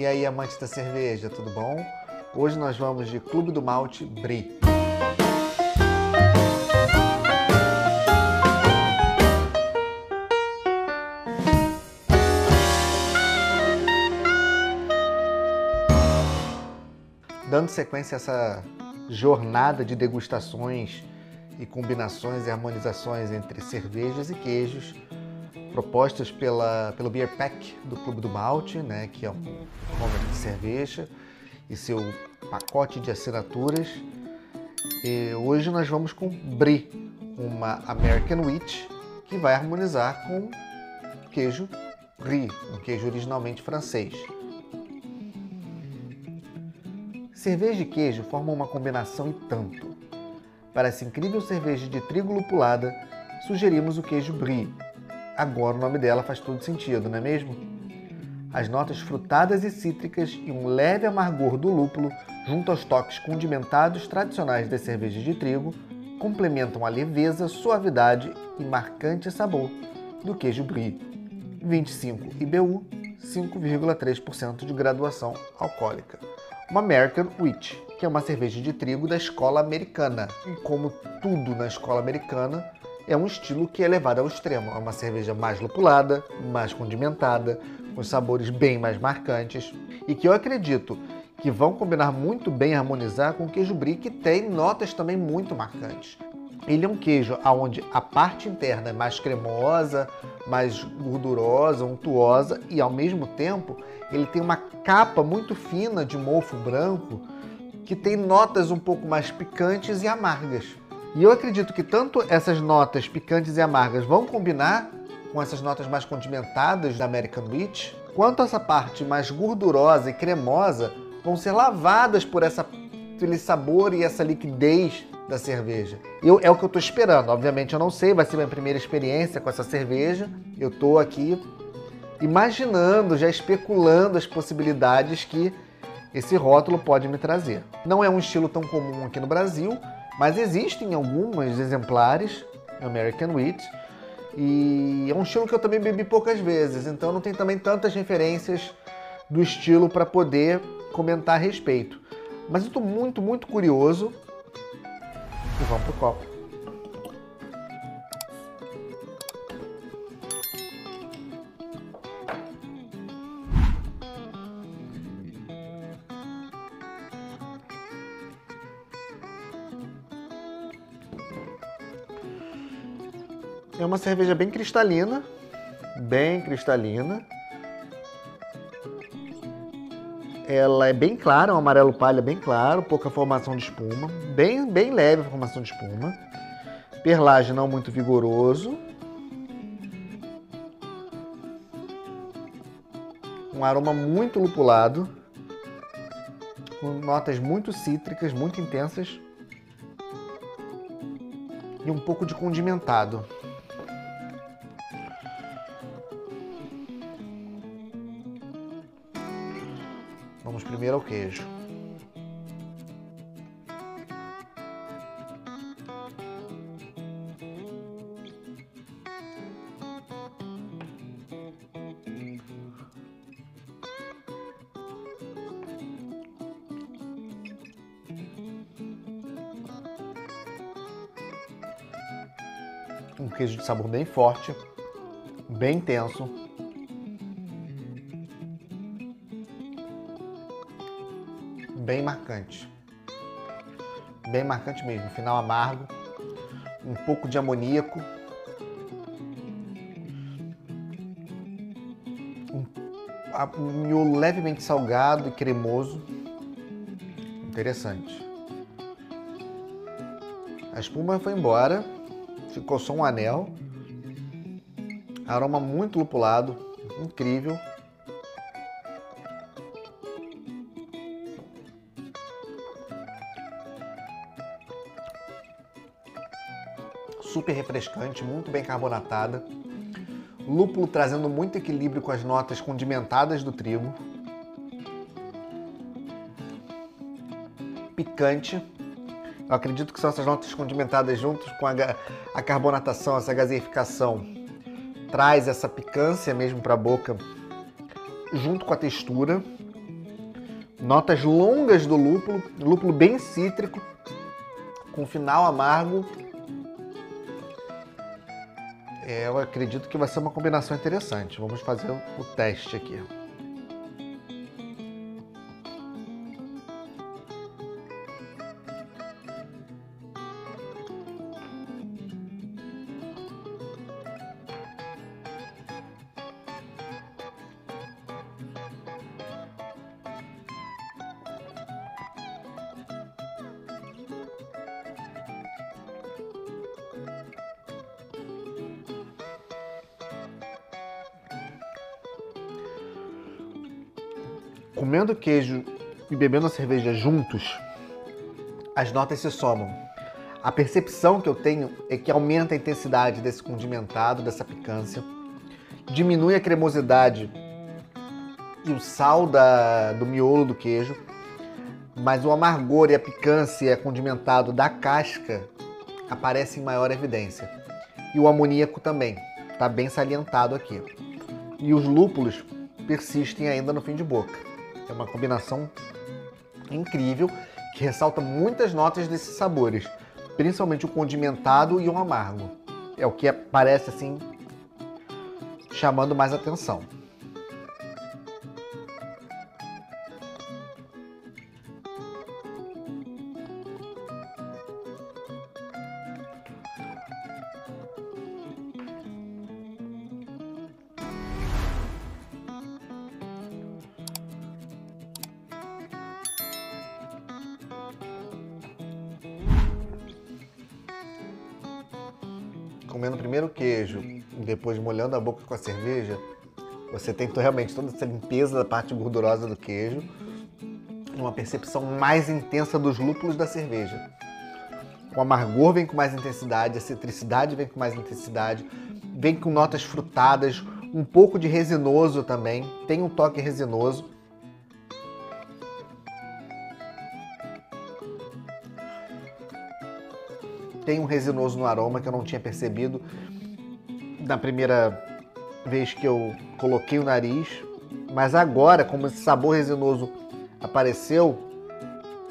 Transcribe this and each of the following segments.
E aí, amantes da cerveja, tudo bom? Hoje nós vamos de Clube do Malte Brie. Dando sequência a essa jornada de degustações e combinações e harmonizações entre cervejas e queijos, propostas pela, pelo Beer Pack do Clube do Malte, né, que é um comer de cerveja, e seu pacote de assinaturas. E hoje nós vamos com Brie, uma American Wheat, que vai harmonizar com queijo Brie, um queijo originalmente francês. Cerveja e queijo formam uma combinação e tanto. Para essa incrível cerveja de trigo lupulada, sugerimos o queijo Brie, Agora o nome dela faz todo sentido, não é mesmo? As notas frutadas e cítricas e um leve amargor do lúpulo, junto aos toques condimentados tradicionais das cervejas de trigo, complementam a leveza, suavidade e marcante sabor do queijo brie. 25 IBU, 5,3% de graduação alcoólica. Uma American Wheat, que é uma cerveja de trigo da escola americana. E como tudo na escola americana, é um estilo que é levado ao extremo. É uma cerveja mais lupulada, mais condimentada, com sabores bem mais marcantes e que eu acredito que vão combinar muito bem harmonizar com o queijo brie, que tem notas também muito marcantes. Ele é um queijo onde a parte interna é mais cremosa, mais gordurosa, untuosa e ao mesmo tempo ele tem uma capa muito fina de mofo branco que tem notas um pouco mais picantes e amargas. E eu acredito que tanto essas notas picantes e amargas vão combinar com essas notas mais condimentadas da American Wheat, quanto essa parte mais gordurosa e cremosa vão ser lavadas por essa, aquele sabor e essa liquidez da cerveja. Eu, é o que eu estou esperando. Obviamente eu não sei, vai ser minha primeira experiência com essa cerveja. Eu estou aqui imaginando, já especulando as possibilidades que esse rótulo pode me trazer. Não é um estilo tão comum aqui no Brasil, mas existem alguns exemplares American Wheat e é um estilo que eu também bebi poucas vezes, então não tem também tantas referências do estilo para poder comentar a respeito. Mas eu estou muito, muito curioso e vamos pro copo. É uma cerveja bem cristalina, bem cristalina. Ela é bem clara, um amarelo palha bem claro, pouca formação de espuma, bem, bem leve a formação de espuma. Perlage não muito vigoroso. Um aroma muito lupulado, com notas muito cítricas, muito intensas e um pouco de condimentado. Primeiro ao queijo. Um queijo de sabor bem forte, bem intenso, bem marcante. Bem marcante mesmo. Final amargo, um pouco de amoníaco. Um miolo levemente salgado e cremoso. Interessante. A espuma foi embora, ficou só um anel. Aroma muito lupulado, incrível. Super refrescante, muito bem carbonatada. Lúpulo trazendo muito equilíbrio com as notas condimentadas do trigo. Picante. Eu acredito que são essas notas condimentadas juntos com a, a carbonatação, essa gaseificação. Traz essa picância mesmo para a boca, junto com a textura. Notas longas do lúpulo, lúpulo bem cítrico, com final amargo. É, eu acredito que vai ser uma combinação interessante. Vamos fazer o teste aqui. Comendo queijo e bebendo a cerveja juntos, as notas se somam. A percepção que eu tenho é que aumenta a intensidade desse condimentado, dessa picância, diminui a cremosidade e o sal da, do miolo do queijo, mas o amargor e a picância condimentado da casca aparecem em maior evidência. E o amoníaco também, está bem salientado aqui. E os lúpulos persistem ainda no fim de boca. É uma combinação incrível que ressalta muitas notas desses sabores, principalmente o condimentado e o amargo. É o que parece assim chamando mais atenção. Comendo primeiro o queijo depois molhando a boca com a cerveja, você tem realmente toda essa limpeza da parte gordurosa do queijo, uma percepção mais intensa dos lúpulos da cerveja. O amargor vem com mais intensidade, a citricidade vem com mais intensidade, vem com notas frutadas, um pouco de resinoso também, tem um toque resinoso. Tem um resinoso no aroma que eu não tinha percebido na primeira vez que eu coloquei o nariz, mas agora, como esse sabor resinoso apareceu,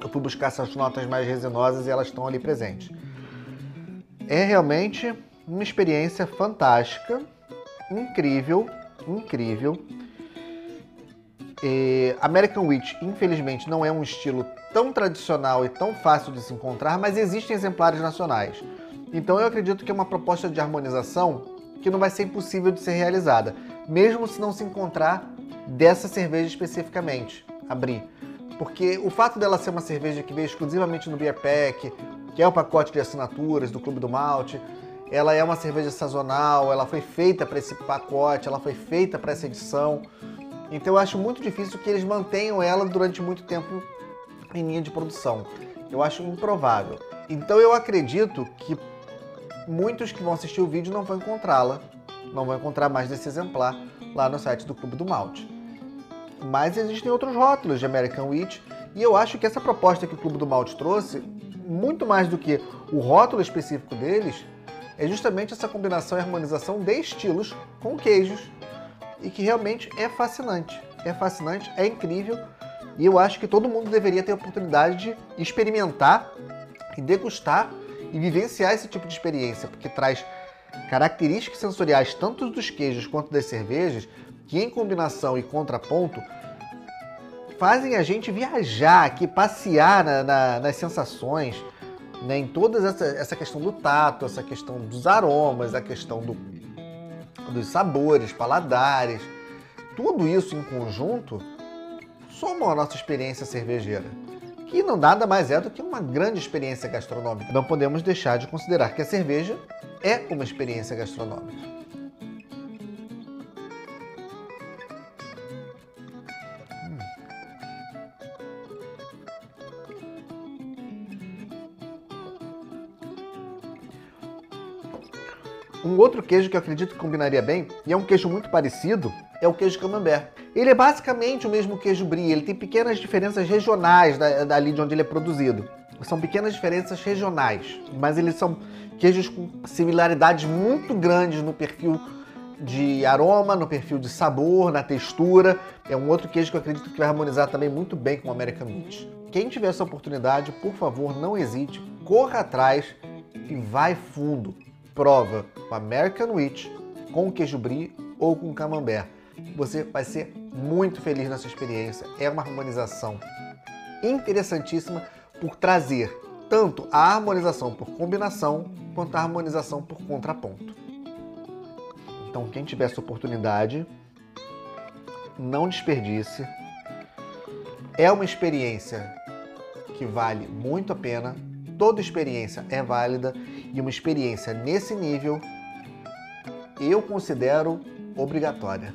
eu fui buscar essas notas mais resinosas e elas estão ali presentes. É realmente uma experiência fantástica, incrível, incrível. American Witch, infelizmente, não é um estilo tão tradicional e tão fácil de se encontrar, mas existem exemplares nacionais. Então eu acredito que é uma proposta de harmonização que não vai ser impossível de ser realizada, mesmo se não se encontrar dessa cerveja especificamente, abrir. Porque o fato dela ser uma cerveja que veio exclusivamente no Beer Pack, que é o pacote de assinaturas do Clube do Malte, ela é uma cerveja sazonal, ela foi feita para esse pacote, ela foi feita para essa edição. Então eu acho muito difícil que eles mantenham ela durante muito tempo em linha de produção. Eu acho improvável. Então eu acredito que muitos que vão assistir o vídeo não vão encontrá-la, não vão encontrar mais desse exemplar lá no site do Clube do Malte. Mas existem outros rótulos de American Wheat e eu acho que essa proposta que o Clube do Malte trouxe, muito mais do que o rótulo específico deles, é justamente essa combinação e harmonização de estilos com queijos e que realmente é fascinante. É fascinante, é incrível e eu acho que todo mundo deveria ter a oportunidade de experimentar e degustar e vivenciar esse tipo de experiência, porque traz características sensoriais tanto dos queijos quanto das cervejas, que em combinação e contraponto fazem a gente viajar aqui, passear na, na, nas sensações, né, em toda essa, essa questão do tato, essa questão dos aromas, a questão do, dos sabores, paladares, tudo isso em conjunto somam a nossa experiência cervejeira, que não nada mais é do que uma grande experiência gastronômica. Não podemos deixar de considerar que a cerveja é uma experiência gastronômica. Um outro queijo que eu acredito que combinaria bem, e é um queijo muito parecido, é o queijo camembert. Ele é basicamente o mesmo queijo brie, ele tem pequenas diferenças regionais da, dali de onde ele é produzido. São pequenas diferenças regionais, mas eles são queijos com similaridades muito grandes no perfil de aroma, no perfil de sabor, na textura. É um outro queijo que eu acredito que vai harmonizar também muito bem com o American Meat. Quem tiver essa oportunidade, por favor, não hesite, corra atrás e vai fundo. Prova o American Wheat com queijo brie ou com camembert. Você vai ser muito feliz nessa experiência. É uma harmonização interessantíssima por trazer tanto a harmonização por combinação quanto a harmonização por contraponto. Então, quem tiver essa oportunidade, não desperdice. É uma experiência que vale muito a pena. Toda experiência é válida e uma experiência nesse nível eu considero obrigatória.